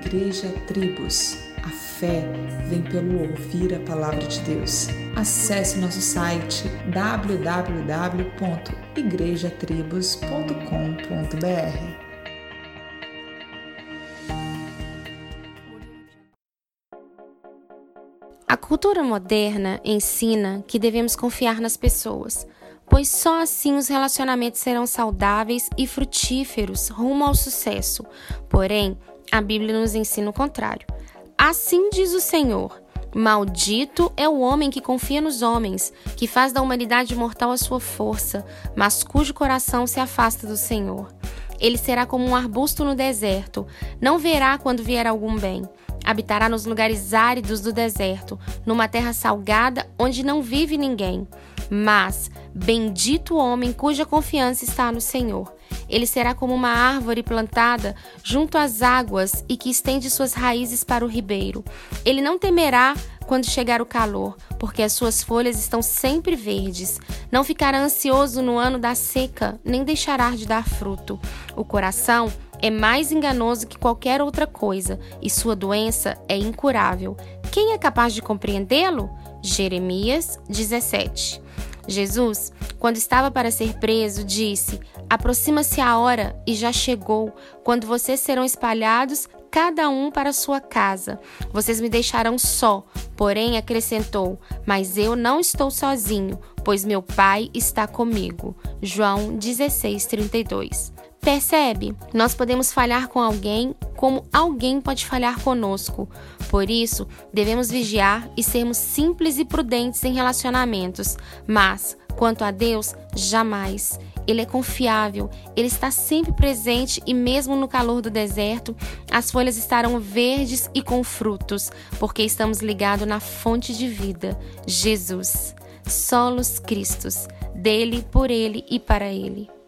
Igreja Tribos. A fé vem pelo ouvir a palavra de Deus. Acesse nosso site www.igrejatribos.com.br. A cultura moderna ensina que devemos confiar nas pessoas, pois só assim os relacionamentos serão saudáveis e frutíferos rumo ao sucesso. Porém, a Bíblia nos ensina o contrário. Assim diz o Senhor: Maldito é o homem que confia nos homens, que faz da humanidade mortal a sua força, mas cujo coração se afasta do Senhor. Ele será como um arbusto no deserto, não verá quando vier algum bem. Habitará nos lugares áridos do deserto, numa terra salgada onde não vive ninguém. Mas, bendito o homem cuja confiança está no Senhor. Ele será como uma árvore plantada junto às águas e que estende suas raízes para o ribeiro. Ele não temerá quando chegar o calor, porque as suas folhas estão sempre verdes. Não ficará ansioso no ano da seca, nem deixará de dar fruto. O coração é mais enganoso que qualquer outra coisa e sua doença é incurável. Quem é capaz de compreendê-lo? Jeremias 17. Jesus, quando estava para ser preso, disse: Aproxima-se a hora e já chegou, quando vocês serão espalhados, cada um para sua casa. Vocês me deixarão só. Porém, acrescentou: Mas eu não estou sozinho, pois meu Pai está comigo. João 16, 32. Percebe? Nós podemos falhar com alguém como alguém pode falhar conosco. Por isso, devemos vigiar e sermos simples e prudentes em relacionamentos. Mas, quanto a Deus, jamais. Ele é confiável, ele está sempre presente e, mesmo no calor do deserto, as folhas estarão verdes e com frutos, porque estamos ligados na fonte de vida, Jesus. Solos Cristos, dele, por ele e para ele.